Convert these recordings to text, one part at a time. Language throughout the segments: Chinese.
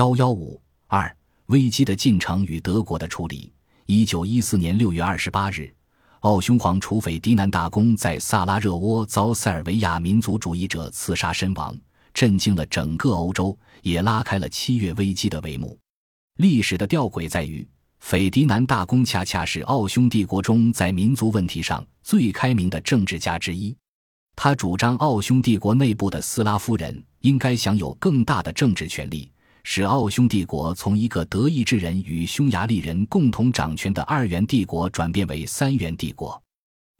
幺幺五二危机的进程与德国的处理。一九一四年六月二十八日，奥匈皇储斐迪南大公在萨拉热窝遭塞尔维亚民族主义者刺杀身亡，震惊了整个欧洲，也拉开了七月危机的帷幕。历史的吊诡在于，斐迪南大公恰恰是奥匈帝国中在民族问题上最开明的政治家之一。他主张奥匈帝国内部的斯拉夫人应该享有更大的政治权利，使奥匈帝国从一个德意志人与匈牙利人共同掌权的二元帝国转变为三元帝国。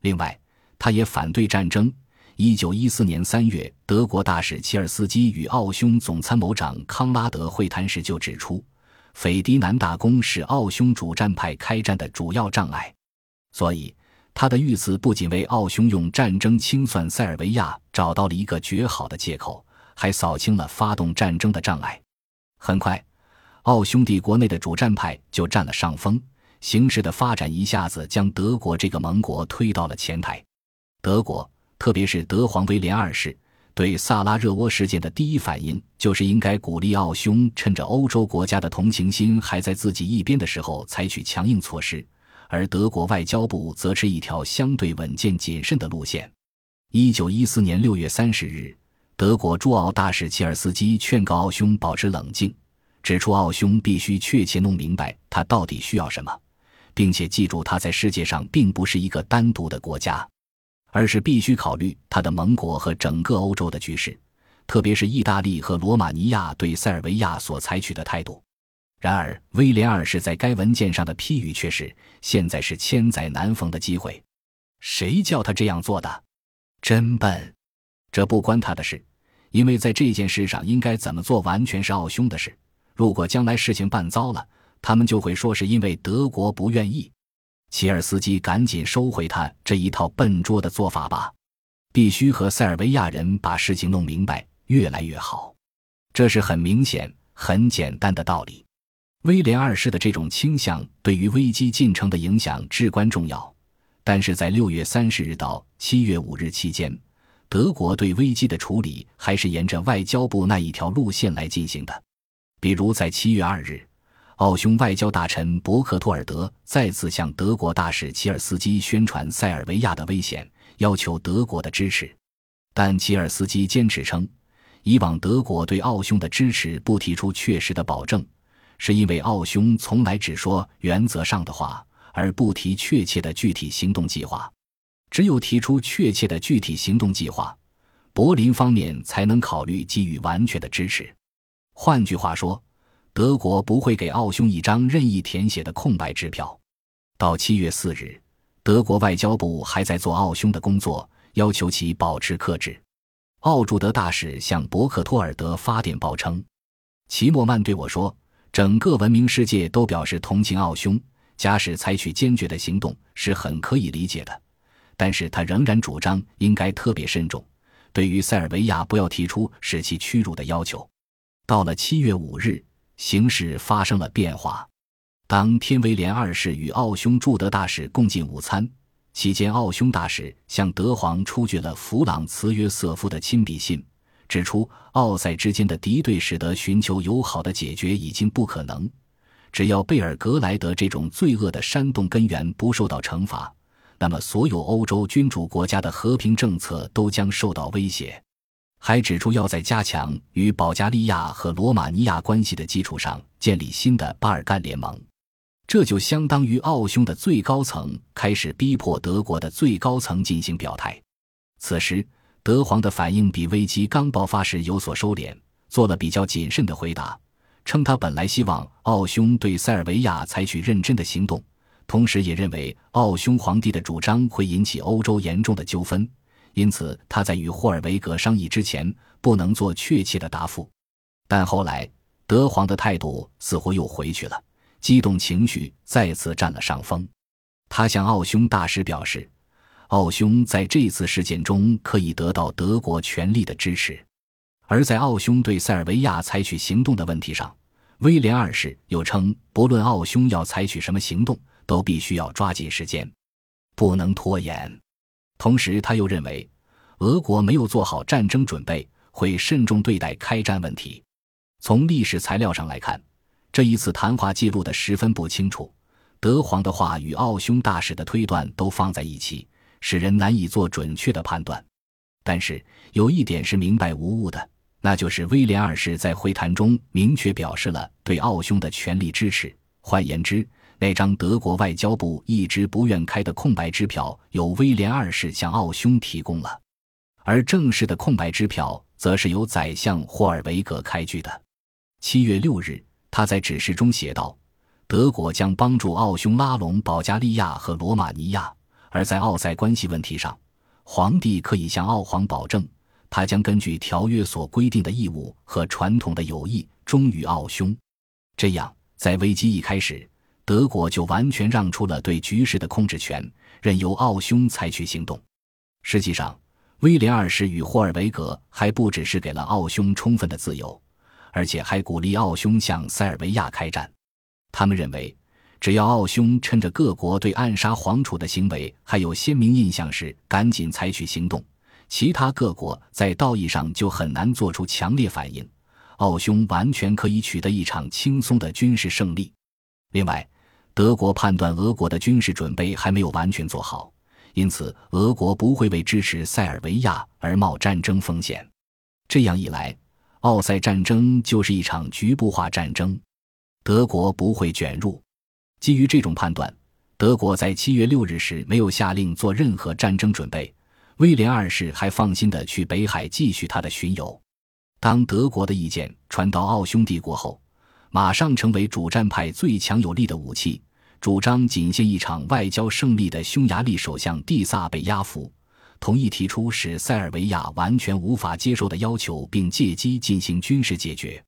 另外，他也反对战争。一九一四年三月，德国大使齐尔斯基与奥匈总参谋长康拉德会谈时就指出。斐迪南大公是奥匈主战派开战的主要障碍，所以他的遇刺不仅为奥匈用战争清算塞尔维亚找到了一个绝好的借口，还扫清了发动战争的障碍。很快，奥匈帝国内的主战派就占了上风，形势的发展一下子将德国这个盟国推到了前台。德国，特别是德皇威廉二世。对萨拉热窝事件的第一反应就是应该鼓励奥匈趁着欧洲国家的同情心还在自己一边的时候采取强硬措施，而德国外交部则持一条相对稳健谨慎的路线。一九一四年六月三十日，德国驻奥大使切尔斯基劝告奥匈保持冷静，指出奥匈必须确切弄明白他到底需要什么，并且记住他在世界上并不是一个单独的国家。而是必须考虑他的盟国和整个欧洲的局势，特别是意大利和罗马尼亚对塞尔维亚所采取的态度。然而，威廉二世在该文件上的批语却是：“现在是千载难逢的机会。”谁叫他这样做的？真笨！这不关他的事，因为在这件事上应该怎么做，完全是奥匈的事。如果将来事情办糟了，他们就会说是因为德国不愿意。齐尔斯基赶紧收回他这一套笨拙的做法吧，必须和塞尔维亚人把事情弄明白，越来越好。这是很明显、很简单的道理。威廉二世的这种倾向对于危机进程的影响至关重要，但是在六月三十日到七月五日期间，德国对危机的处理还是沿着外交部那一条路线来进行的，比如在七月二日。奥匈外交大臣博克托尔德再次向德国大使齐尔斯基宣传塞尔维亚的危险，要求德国的支持。但齐尔斯基坚持称，以往德国对奥匈的支持不提出确实的保证，是因为奥匈从来只说原则上的话，而不提确切的具体行动计划。只有提出确切的具体行动计划，柏林方面才能考虑给予完全的支持。换句话说。德国不会给奥匈一张任意填写的空白支票。到七月四日，德国外交部还在做奥匈的工作，要求其保持克制。奥驻德大使向博克托尔德发电报称：“齐默曼对我说，整个文明世界都表示同情奥匈，假使采取坚决的行动是很可以理解的。但是他仍然主张应该特别慎重，对于塞尔维亚不要提出使其屈辱的要求。”到了七月五日。形势发生了变化。当天，威廉二世与奥匈驻德大使共进午餐期间，奥匈大使向德皇出具了弗朗茨约瑟夫的亲笔信，指出奥塞之间的敌对使得寻求友好的解决已经不可能。只要贝尔格莱德这种罪恶的煽动根源不受到惩罚，那么所有欧洲君主国家的和平政策都将受到威胁。还指出，要在加强与保加利亚和罗马尼亚关系的基础上建立新的巴尔干联盟，这就相当于奥匈的最高层开始逼迫德国的最高层进行表态。此时，德皇的反应比危机刚爆发时有所收敛，做了比较谨慎的回答，称他本来希望奥匈对塞尔维亚采取认真的行动，同时也认为奥匈皇帝的主张会引起欧洲严重的纠纷。因此，他在与霍尔维格商议之前不能做确切的答复。但后来，德皇的态度似乎又回去了，激动情绪再次占了上风。他向奥匈大使表示，奥匈在这次事件中可以得到德国全力的支持。而在奥匈对塞尔维亚采取行动的问题上，威廉二世又称，不论奥匈要采取什么行动，都必须要抓紧时间，不能拖延。同时，他又认为，俄国没有做好战争准备，会慎重对待开战问题。从历史材料上来看，这一次谈话记录的十分不清楚。德皇的话与奥匈大使的推断都放在一起，使人难以做准确的判断。但是有一点是明白无误的，那就是威廉二世在会谈中明确表示了对奥匈的全力支持。换言之，那张德国外交部一直不愿开的空白支票，由威廉二世向奥匈提供了，而正式的空白支票则是由宰相霍尔维格开具的。七月六日，他在指示中写道。德国将帮助奥匈拉拢保加利亚和罗马尼亚，而在奥塞关系问题上，皇帝可以向奥皇保证，他将根据条约所规定的义务和传统的友谊忠于奥匈。这样，在危机一开始，德国就完全让出了对局势的控制权，任由奥匈采取行动。实际上，威廉二世与霍尔维格还不只是给了奥匈充分的自由，而且还鼓励奥匈向塞尔维亚开战。他们认为，只要奥匈趁着各国对暗杀皇储的行为还有鲜明印象时赶紧采取行动，其他各国在道义上就很难做出强烈反应，奥匈完全可以取得一场轻松的军事胜利。另外，德国判断俄国的军事准备还没有完全做好，因此俄国不会为支持塞尔维亚而冒战争风险。这样一来，奥塞战争就是一场局部化战争。德国不会卷入。基于这种判断，德国在七月六日时没有下令做任何战争准备。威廉二世还放心的去北海继续他的巡游。当德国的意见传到奥匈帝国后，马上成为主战派最强有力的武器。主张仅限一场外交胜利的匈牙利首相蒂萨被压服，同意提出使塞尔维亚完全无法接受的要求，并借机进行军事解决。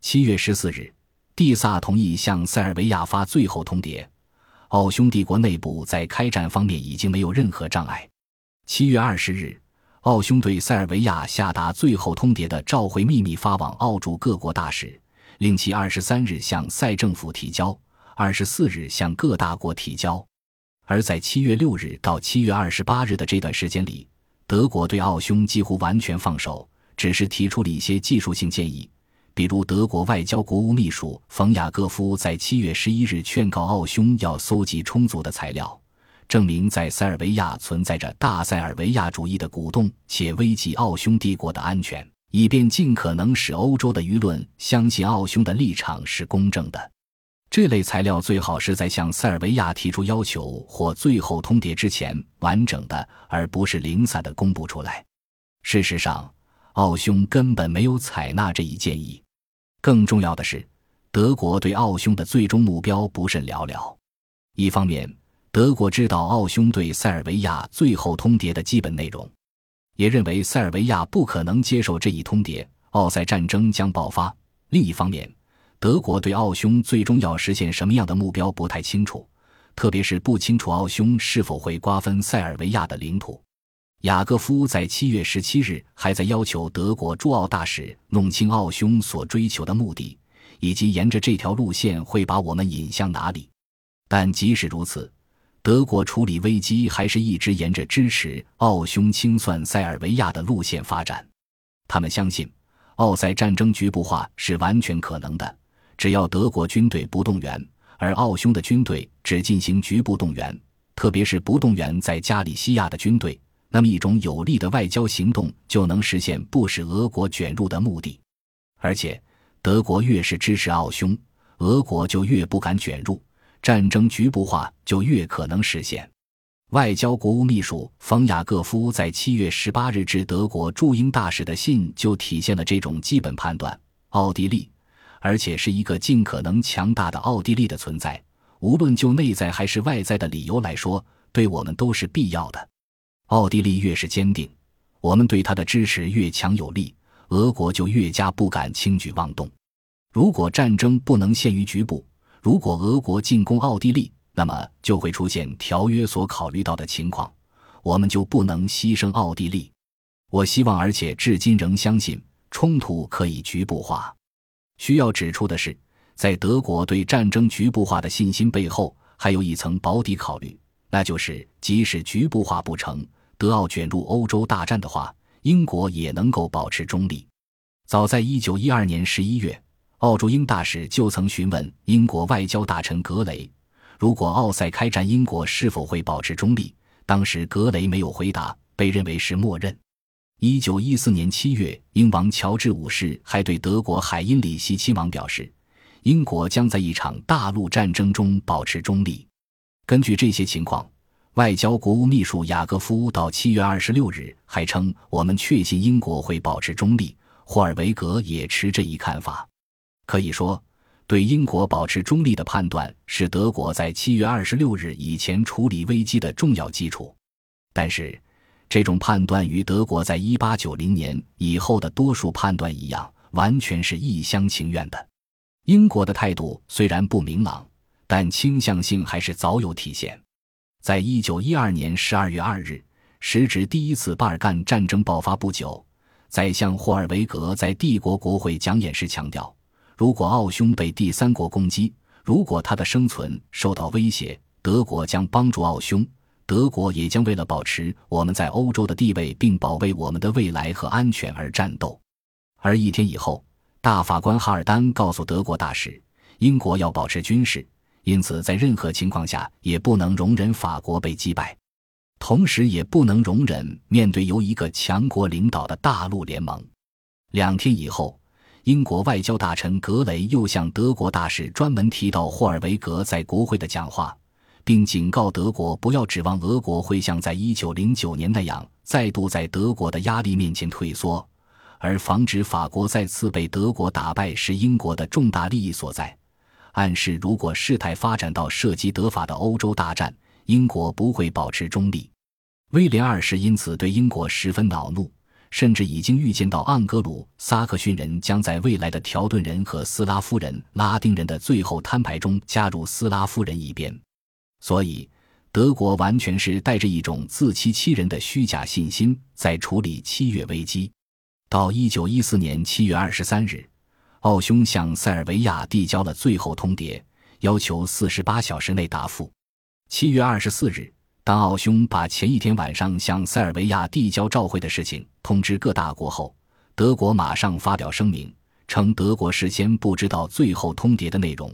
七月十四日。蒂萨同意向塞尔维亚发最后通牒。奥匈帝国内部在开战方面已经没有任何障碍。七月二十日，奥匈对塞尔维亚下达最后通牒的召回秘密发往奥驻各国大使，令其二十三日向塞政府提交，二十四日向各大国提交。而在七月六日到七月二十八日的这段时间里，德国对奥匈几乎完全放手，只是提出了一些技术性建议。比如，德国外交国务秘书冯雅各夫在七月十一日劝告奥匈要搜集充足的材料，证明在塞尔维亚存在着大塞尔维亚主义的鼓动，且危及奥匈帝国的安全，以便尽可能使欧洲的舆论相信奥匈的立场是公正的。这类材料最好是在向塞尔维亚提出要求或最后通牒之前完整的，而不是零散的公布出来。事实上，奥匈根本没有采纳这一建议。更重要的是，德国对奥匈的最终目标不甚了了。一方面，德国知道奥匈对塞尔维亚最后通牒的基本内容，也认为塞尔维亚不可能接受这一通牒，奥塞战争将爆发；另一方面，德国对奥匈最终要实现什么样的目标不太清楚，特别是不清楚奥匈是否会瓜分塞尔维亚的领土。雅各夫在七月十七日还在要求德国驻奥大使弄清奥匈所追求的目的，以及沿着这条路线会把我们引向哪里。但即使如此，德国处理危机还是一直沿着支持奥匈清算塞尔维亚的路线发展。他们相信，奥塞战争局部化是完全可能的，只要德国军队不动员，而奥匈的军队只进行局部动员，特别是不动员在加里西亚的军队。那么，一种有力的外交行动就能实现不使俄国卷入的目的。而且，德国越是支持奥匈，俄国就越不敢卷入，战争局部化就越可能实现。外交国务秘书冯雅各夫在七月十八日致德国驻英大使的信就体现了这种基本判断：奥地利，而且是一个尽可能强大的奥地利的存在，无论就内在还是外在的理由来说，对我们都是必要的。奥地利越是坚定，我们对他的支持越强有力，俄国就越加不敢轻举妄动。如果战争不能限于局部，如果俄国进攻奥地利，那么就会出现条约所考虑到的情况，我们就不能牺牲奥地利。我希望，而且至今仍相信，冲突可以局部化。需要指出的是，在德国对战争局部化的信心背后，还有一层保底考虑，那就是即使局部化不成。德奥卷入欧洲大战的话，英国也能够保持中立。早在一九一二年十一月，奥驻英大使就曾询问英国外交大臣格雷，如果奥塞开战，英国是否会保持中立？当时格雷没有回答，被认为是默认。一九一四年七月，英王乔治五世还对德国海因里希亲王表示，英国将在一场大陆战争中保持中立。根据这些情况，外交国务秘书雅各夫到七月二十六日还称：“我们确信英国会保持中立。”霍尔维格也持这一看法。可以说，对英国保持中立的判断是德国在七月二十六日以前处理危机的重要基础。但是，这种判断与德国在一八九零年以后的多数判断一样，完全是一厢情愿的。英国的态度虽然不明朗，但倾向性还是早有体现。在一九一二年十二月二日，时值第一次巴尔干战争爆发不久，宰相霍尔维格在帝国国会讲演时强调：如果奥匈被第三国攻击，如果他的生存受到威胁，德国将帮助奥匈。德国也将为了保持我们在欧洲的地位，并保卫我们的未来和安全而战斗。而一天以后，大法官哈尔丹告诉德国大使，英国要保持军事，因此在任何情况下也不能容忍法国被击败，同时也不能容忍面对由一个强国领导的大陆联盟。两天以后，英国外交大臣格雷又向德国大使专门提到霍尔维格在国会的讲话。并警告德国不要指望俄国会像在一九零九年那样再度在德国的压力面前退缩，而防止法国再次被德国打败是英国的重大利益所在。暗示如果事态发展到涉及德法的欧洲大战，英国不会保持中立。威廉二世因此对英国十分恼怒，甚至已经预见到盎格鲁撒克逊人将在未来的条顿人和斯拉夫人、拉丁人的最后摊牌中加入斯拉夫人一边。所以，德国完全是带着一种自欺欺人的虚假信心在处理七月危机。到一九一四年七月二十三日，奥匈向塞尔维亚递交了最后通牒，要求四十八小时内答复。七月二十四日，当奥匈把前一天晚上向塞尔维亚递交照会的事情通知各大国后，德国马上发表声明，称德国事先不知道最后通牒的内容。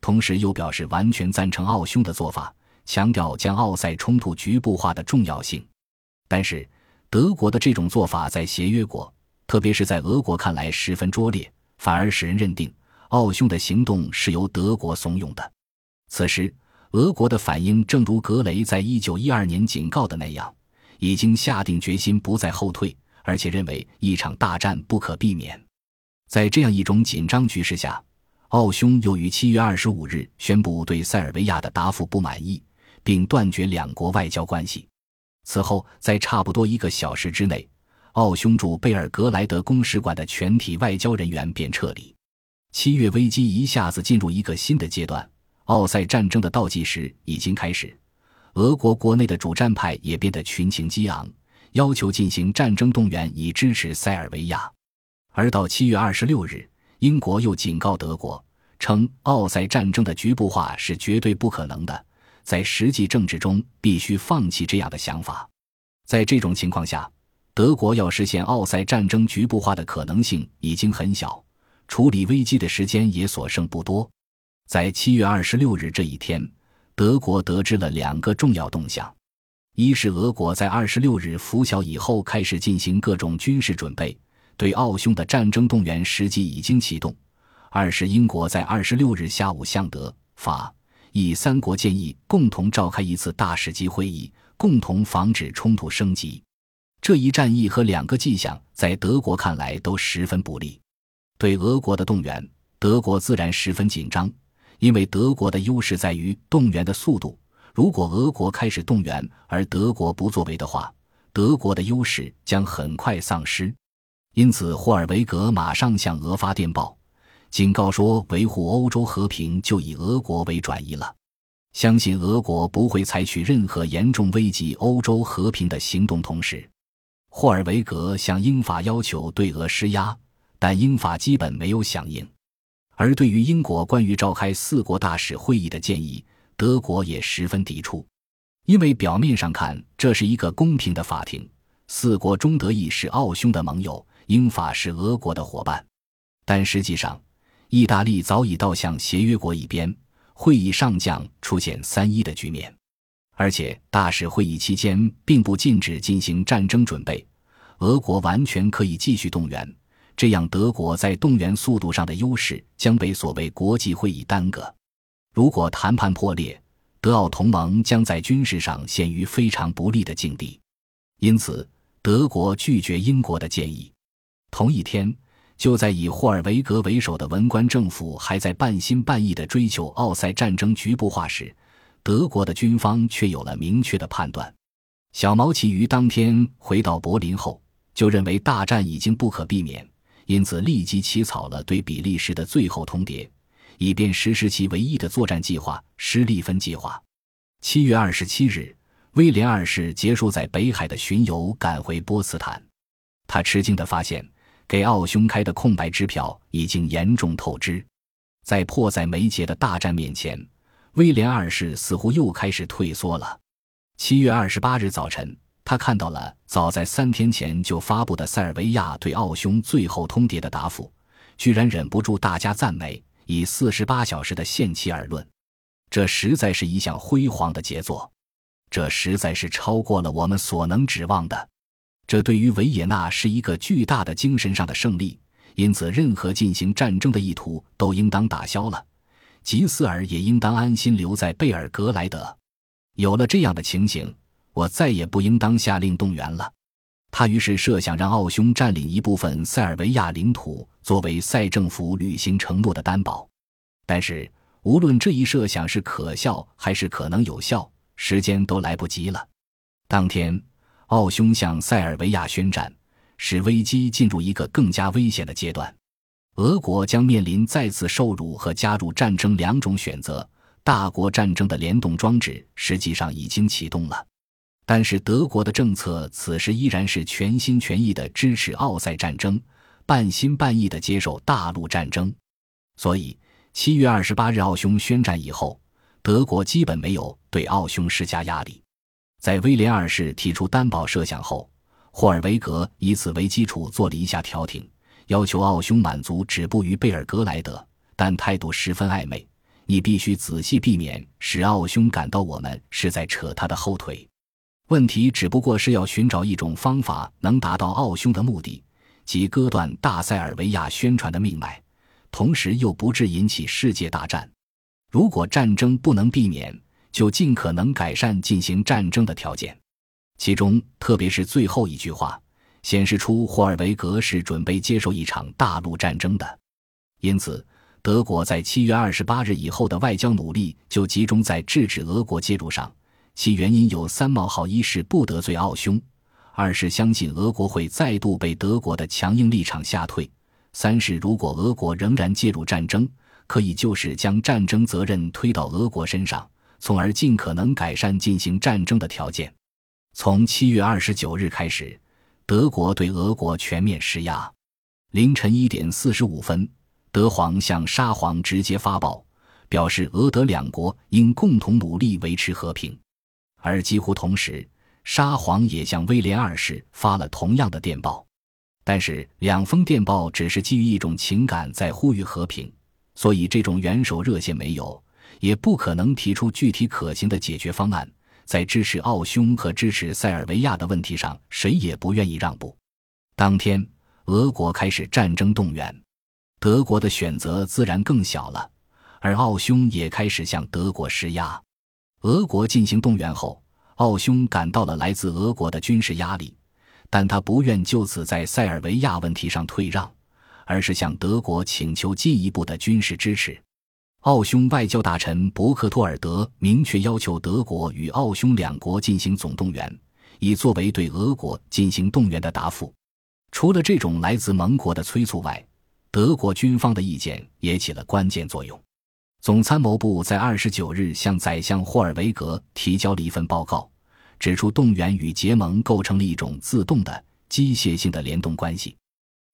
同时又表示完全赞成奥匈的做法，强调将奥塞冲突局部化的重要性。但是，德国的这种做法在协约国，特别是在俄国看来十分拙劣，反而使人认定奥匈的行动是由德国怂恿的。此时，俄国的反应正如格雷在一九一二年警告的那样，已经下定决心不再后退，而且认为一场大战不可避免。在这样一种紧张局势下。奥匈又于七月二十五日宣布对塞尔维亚的答复不满意，并断绝两国外交关系。此后，在差不多一个小时之内，奥匈驻贝尔格莱德公使馆的全体外交人员便撤离。七月危机一下子进入一个新的阶段，奥塞战争的倒计时已经开始。俄国国内的主战派也变得群情激昂，要求进行战争动员以支持塞尔维亚。而到七月二十六日。英国又警告德国，称奥塞战争的局部化是绝对不可能的，在实际政治中必须放弃这样的想法。在这种情况下，德国要实现奥塞战争局部化的可能性已经很小，处理危机的时间也所剩不多。在七月二十六日这一天，德国得知了两个重要动向：一是俄国在二十六日拂晓以后开始进行各种军事准备。对奥匈的战争动员实际已经启动。二是英国在二十六日下午向德、法、意三国建议共同召开一次大使级会议，共同防止冲突升级。这一战役和两个迹象在德国看来都十分不利。对俄国的动员，德国自然十分紧张，因为德国的优势在于动员的速度。如果俄国开始动员而德国不作为的话，德国的优势将很快丧失。因此，霍尔维格马上向俄发电报，警告说：“维护欧洲和平就以俄国为转移了，相信俄国不会采取任何严重危及欧洲和平的行动。”同时，霍尔维格向英法要求对俄施压，但英法基本没有响应。而对于英国关于召开四国大使会议的建议，德国也十分抵触，因为表面上看这是一个公平的法庭，四国中德意是奥匈的盟友。英法是俄国的伙伴，但实际上，意大利早已倒向协约国一边，会议上将出现三一的局面，而且大使会议期间并不禁止进行战争准备，俄国完全可以继续动员，这样德国在动员速度上的优势将被所谓国际会议耽搁。如果谈判破裂，德奥同盟将在军事上陷于非常不利的境地，因此德国拒绝英国的建议。同一天。就在以霍尔维格为首的文官政府还在半信半疑地追求奥赛战争局部化时，德国的军方却有了明确的判断。小毛奇于当天回到柏林后，就认为大战已经不可避免，因此立即起草了对比利时的最后通牒，以便实施其唯一的作战计划——施利芬计划。七月二十七日，威廉二世结束在北海的巡游，赶回波茨坦。他吃惊地发现。给奥匈开的空白支票已经严重透支，在迫在眉睫的大战面前，威廉二世似乎又开始退缩了。七月二十八日早晨，他看到了早在三天前就发布的塞尔维亚对奥匈最后通牒的答复，居然忍不住大加赞美，以四十八小时的限期而论，这实在是一项辉煌的杰作，这实在是超过了我们所能指望的。这对于维也纳是一个巨大的精神上的胜利，因此任何进行战争的意图都应当打消了。吉斯尔也应当安心留在贝尔格莱德。有了这样的情形，我再也不应当下令动员了。他于是设想让奥匈占领一部分塞尔维亚领土，作为塞政府履行承诺的担保。但是，无论这一设想是可笑还是可能有效，时间都来不及了。当天。奥匈向塞尔维亚宣战，使危机进入一个更加危险的阶段。俄国将面临再次受辱和加入战争两种选择。大国战争的联动装置实际上已经启动了，但是德国的政策此时依然是全心全意的支持奥赛战争，半心半意的接受大陆战争。所以，七月二十八日奥匈宣战以后，德国基本没有对奥匈施加压力。在威廉二世提出担保设想后，霍尔维格以此为基础做了一下调停，要求奥匈满足止步于贝尔格莱德，但态度十分暧昧。你必须仔细避免使奥匈感到我们是在扯他的后腿。问题只不过是要寻找一种方法能达到奥匈的目的，即割断大塞尔维亚宣传的命脉，同时又不致引起世界大战。如果战争不能避免，就尽可能改善进行战争的条件，其中特别是最后一句话，显示出霍尔维格是准备接受一场大陆战争的。因此，德国在七月二十八日以后的外交努力就集中在制止俄国介入上。其原因有三：冒号一是不得罪奥匈；二是相信俄国会再度被德国的强硬立场吓退；三是如果俄国仍然介入战争，可以就是将战争责任推到俄国身上。从而尽可能改善进行战争的条件。从七月二十九日开始，德国对俄国全面施压。凌晨一点四十五分，德皇向沙皇直接发报，表示俄德两国应共同努力维持和平。而几乎同时，沙皇也向威廉二世发了同样的电报。但是，两封电报只是基于一种情感在呼吁和平，所以这种元首热线没有。也不可能提出具体可行的解决方案。在支持奥匈和支持塞尔维亚的问题上，谁也不愿意让步。当天，俄国开始战争动员，德国的选择自然更小了，而奥匈也开始向德国施压。俄国进行动员后，奥匈感到了来自俄国的军事压力，但他不愿就此在塞尔维亚问题上退让，而是向德国请求进一步的军事支持。奥匈外交大臣博克托尔德明确要求德国与奥匈两国进行总动员，以作为对俄国进行动员的答复。除了这种来自盟国的催促外，德国军方的意见也起了关键作用。总参谋部在二十九日向宰相霍尔维格提交了一份报告，指出动员与结盟构成了一种自动的、机械性的联动关系，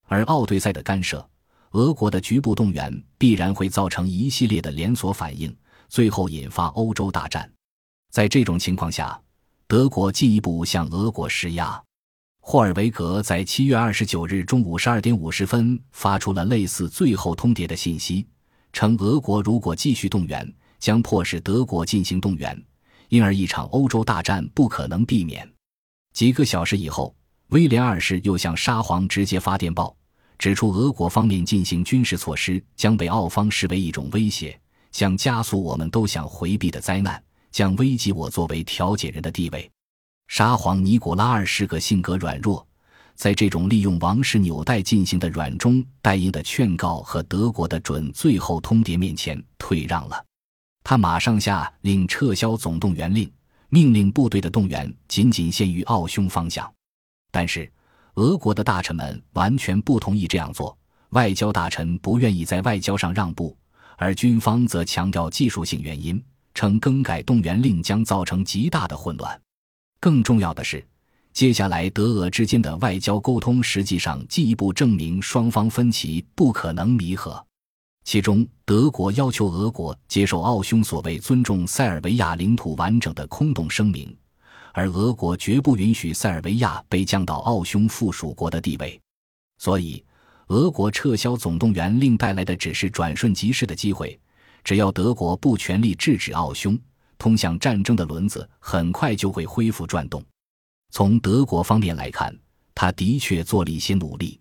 而奥对塞的干涉。俄国的局部动员必然会造成一系列的连锁反应，最后引发欧洲大战。在这种情况下，德国进一步向俄国施压。霍尔维格在七月二十九日中午十二点五十分发出了类似最后通牒的信息，称俄国如果继续动员，将迫使德国进行动员，因而一场欧洲大战不可能避免。几个小时以后，威廉二世又向沙皇直接发电报，指出俄国方面进行军事措施将被奥方视为一种威胁，将加速我们都想回避的灾难，将危及我作为调解人的地位。沙皇尼古拉二世个性格软弱，在这种利用王室纽带进行的软中带硬的劝告和德国的准最后通牒面前退让了。他马上下令撤销总动员令，命令部队的动员仅仅限于奥匈方向。但是，俄国的大臣们完全不同意这样做。外交大臣不愿意在外交上让步，而军方则强调技术性原因，称更改动员令将造成极大的混乱。更重要的是，接下来德俄之间的外交沟通实际上进一步证明双方分歧不可能弥合。其中，德国要求俄国接受奥匈所谓尊重塞尔维亚领土完整的空洞声明，而俄国绝不允许塞尔维亚被降到奥匈附属国的地位。所以，俄国撤销总动员令带来的只是转瞬即逝的机会。只要德国不全力制止奥匈。通向战争的轮子很快就会恢复转动。从德国方面来看，他的确做了一些努力。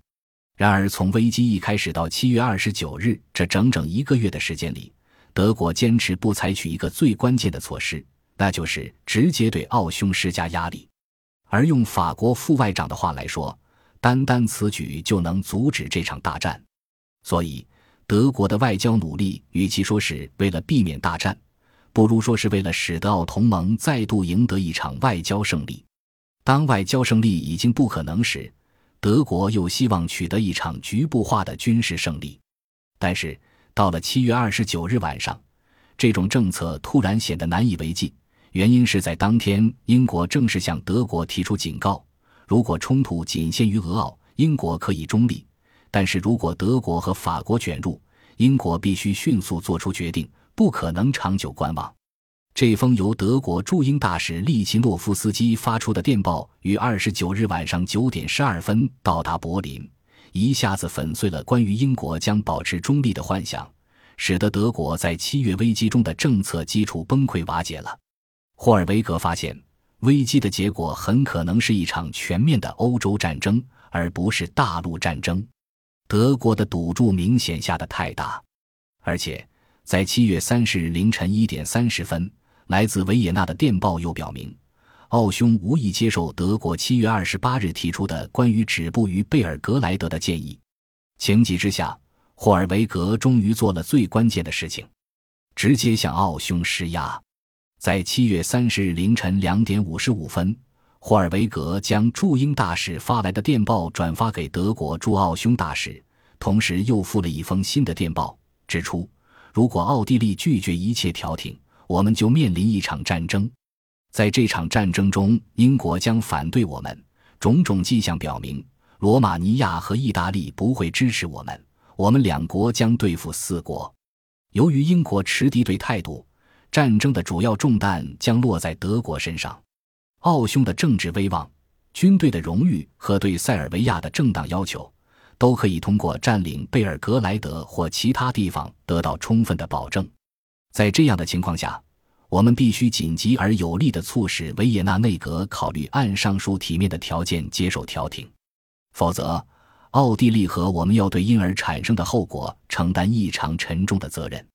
然而，从危机一开始到七月二十九日这整整一个月的时间里，德国坚持不采取一个最关键的措施，那就是直接对奥匈施加压力。而用法国副外长的话来说，单单此举就能阻止这场大战。所以，德国的外交努力，与其说是为了避免大战，不如说是为了使得奥同盟再度赢得一场外交胜利。当外交胜利已经不可能时，德国又希望取得一场局部化的军事胜利。但是到了七月二十九日晚上，这种政策突然显得难以为继。原因是在当天，英国正式向德国提出警告：如果冲突仅限于俄奥，英国可以中立；但是如果德国和法国卷入，英国必须迅速做出决定。不可能长久观望。这封由德国驻英大使利奇诺夫斯基发出的电报于二十九日晚上九点十二分到达柏林，一下子粉碎了关于英国将保持中立的幻想，使得德国在七月危机中的政策基础崩溃瓦解了。霍尔维格发现，危机的结果很可能是一场全面的欧洲战争，而不是大陆战争。德国的赌注明显下的太大，而且。在七月三十日凌晨一点三十分，来自维也纳的电报又表明，奥匈无意接受德国七月二十八日提出的关于止步于贝尔格莱德的建议。情急之下，霍尔维格终于做了最关键的事情，直接向奥匈施压。在七月三十日凌晨两点五十五分，霍尔维格将驻英大使发来的电报转发给德国驻奥匈大使，同时又附了一封新的电报，指出。如果奥地利拒绝一切调停，我们就面临一场战争。在这场战争中，英国将反对我们。种种迹象表明，罗马尼亚和意大利不会支持我们。我们两国将对付四国。由于英国持敌对态度，战争的主要重担将落在德国身上。奥匈的政治威望、军队的荣誉和对塞尔维亚的正当要求。都可以通过占领贝尔格莱德或其他地方得到充分的保证。在这样的情况下，我们必须紧急而有力地促使维也纳内阁考虑按上述体面的条件接受调停，否则，奥地利和我们要对因而产生的后果承担异常沉重的责任。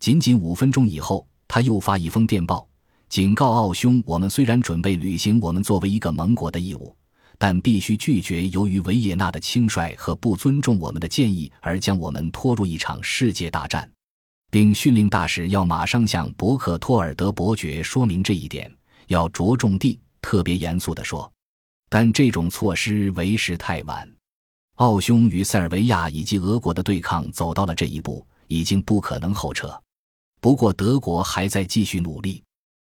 仅仅五分钟以后，他又发一封电报，警告奥匈：我们虽然准备履行我们作为一个盟国的义务。但必须拒绝由于维也纳的轻率和不尊重我们的建议而将我们拖入一场世界大战，并训令大使要马上向伯克托尔德伯爵说明这一点，要着重地、特别严肃地说。但这种措施为时太晚，奥匈与塞尔维亚以及俄国的对抗走到了这一步，已经不可能后撤。不过，德国还在继续努力。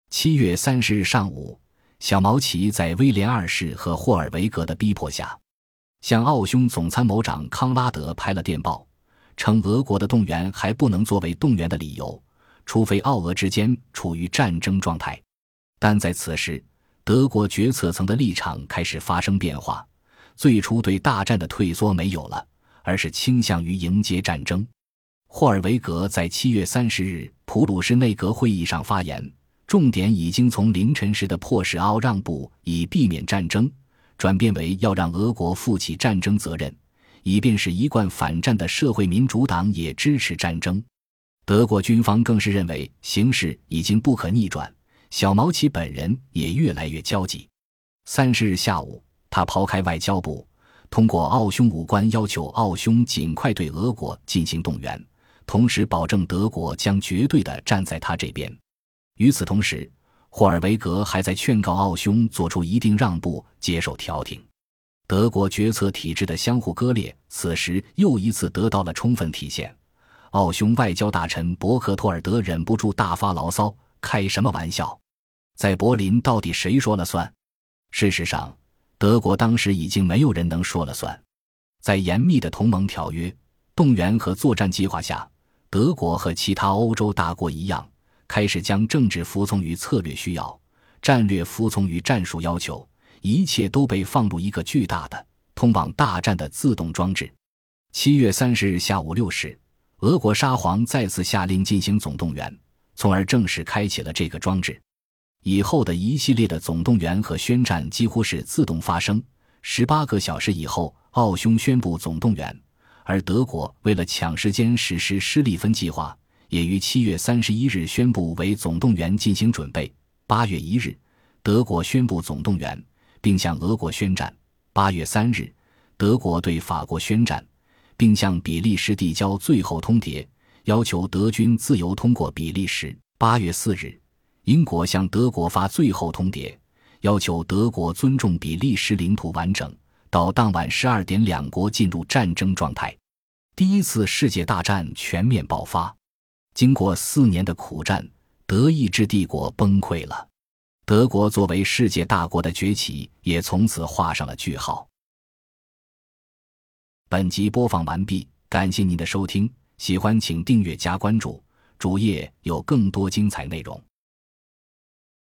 七月三十日上午。小毛奇在威廉二世和霍尔维格的逼迫下，向奥匈总参谋长康拉德拍了电报，称俄国的动员还不能作为动员的理由，除非奥俄之间处于战争状态。但在此时，德国决策层的立场开始发生变化，最初对大战的退缩没有了，而是倾向于迎接战争。霍尔维格在七月三十日普鲁士内阁会议上发言，重点已经从凌晨时的迫使奥让步以避免战争，转变为要让俄国负起战争责任，以便使一贯反战的社会民主党也支持战争。德国军方更是认为形势已经不可逆转，小毛奇本人也越来越焦急。三十日下午，他抛开外交部，通过奥匈武官要求奥匈尽快对俄国进行动员，同时保证德国将绝对的站在他这边。与此同时，霍尔维格还在劝告奥匈做出一定让步，接受调停。德国决策体制的相互割裂，此时又一次得到了充分体现。奥匈外交大臣伯克托尔德忍不住大发牢骚：“开什么玩笑？在柏林到底谁说了算？”事实上，德国当时已经没有人能说了算。在严密的同盟条约、动员和作战计划下，德国和其他欧洲大国一样，开始将政治服从于策略需要，战略服从于战术要求，一切都被放入一个巨大的通往大战的自动装置。七月三十日下午六时。俄国沙皇再次下令进行总动员，从而正式开启了这个装置。以后的一系列的总动员和宣战几乎是自动发生。十八个小时以后，奥匈宣布总动员，而德国为了抢时间实施施利芬计划，也于七月三十一日宣布为总动员进行准备。八月一日，德国宣布总动员，并向俄国宣战。八月三日，德国对法国宣战。并向比利时递交最后通牒，要求德军自由通过比利时。八月四日，英国向德国发最后通牒，要求德国尊重比利时领土完整。到当晚十二点，两国进入战争状态，第一次世界大战全面爆发。经过四年的苦战，德意志帝国崩溃了，德国作为世界大国的崛起也从此画上了句号。本集播放完毕，感谢您的收听，喜欢请订阅加关注，主页有更多精彩内容。